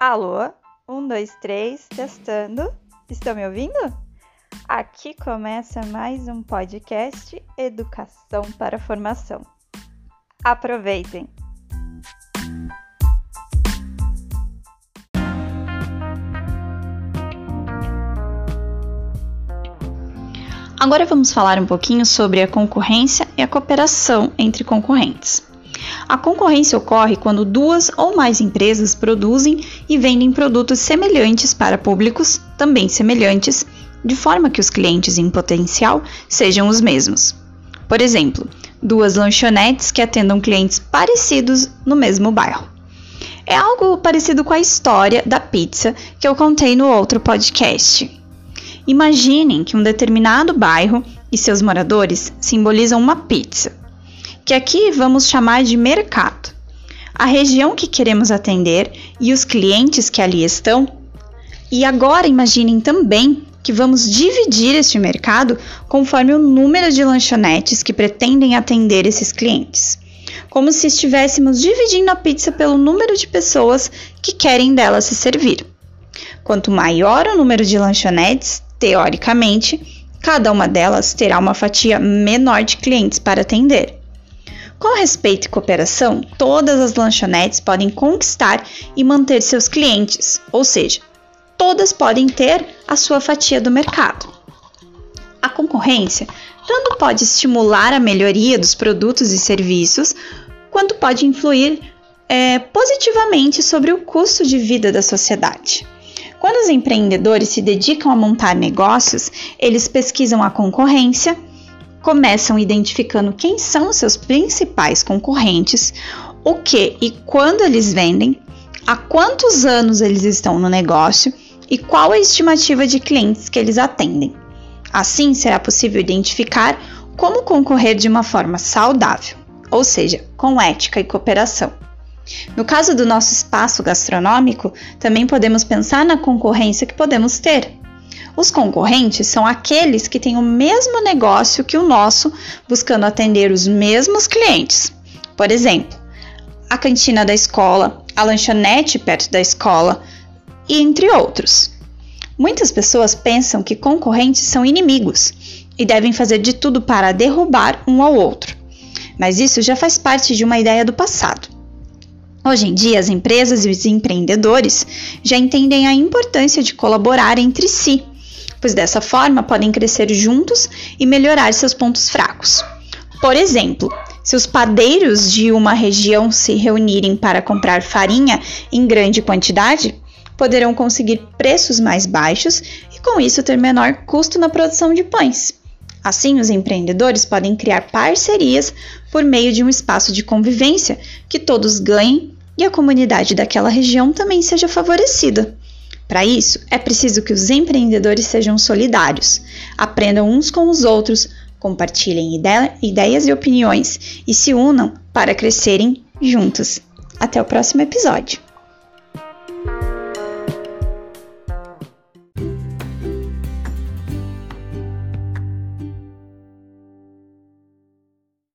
Alô? Um, dois, três, testando. Estão me ouvindo? Aqui começa mais um podcast Educação para Formação. Aproveitem! Agora vamos falar um pouquinho sobre a concorrência e a cooperação entre concorrentes. A concorrência ocorre quando duas ou mais empresas produzem e vendem produtos semelhantes para públicos também semelhantes, de forma que os clientes em potencial sejam os mesmos. Por exemplo, duas lanchonetes que atendam clientes parecidos no mesmo bairro. É algo parecido com a história da pizza que eu contei no outro podcast. Imaginem que um determinado bairro e seus moradores simbolizam uma pizza, que aqui vamos chamar de mercado. A região que queremos atender e os clientes que ali estão. E agora imaginem também que vamos dividir este mercado conforme o número de lanchonetes que pretendem atender esses clientes. Como se estivéssemos dividindo a pizza pelo número de pessoas que querem dela se servir. Quanto maior o número de lanchonetes, Teoricamente, cada uma delas terá uma fatia menor de clientes para atender. Com respeito e cooperação, todas as lanchonetes podem conquistar e manter seus clientes, ou seja, todas podem ter a sua fatia do mercado. A concorrência tanto pode estimular a melhoria dos produtos e serviços, quanto pode influir é, positivamente sobre o custo de vida da sociedade. Quando os empreendedores se dedicam a montar negócios, eles pesquisam a concorrência, começam identificando quem são seus principais concorrentes, o que e quando eles vendem, há quantos anos eles estão no negócio e qual a estimativa de clientes que eles atendem. Assim, será possível identificar como concorrer de uma forma saudável, ou seja, com ética e cooperação. No caso do nosso espaço gastronômico, também podemos pensar na concorrência que podemos ter. Os concorrentes são aqueles que têm o mesmo negócio que o nosso, buscando atender os mesmos clientes. Por exemplo, a cantina da escola, a lanchonete perto da escola e entre outros. Muitas pessoas pensam que concorrentes são inimigos e devem fazer de tudo para derrubar um ao outro. Mas isso já faz parte de uma ideia do passado. Hoje em dia, as empresas e os empreendedores já entendem a importância de colaborar entre si, pois dessa forma podem crescer juntos e melhorar seus pontos fracos. Por exemplo, se os padeiros de uma região se reunirem para comprar farinha em grande quantidade, poderão conseguir preços mais baixos e, com isso, ter menor custo na produção de pães. Assim, os empreendedores podem criar parcerias por meio de um espaço de convivência que todos ganhem e a comunidade daquela região também seja favorecida. Para isso, é preciso que os empreendedores sejam solidários, aprendam uns com os outros, compartilhem ide ideias e opiniões e se unam para crescerem juntos. Até o próximo episódio!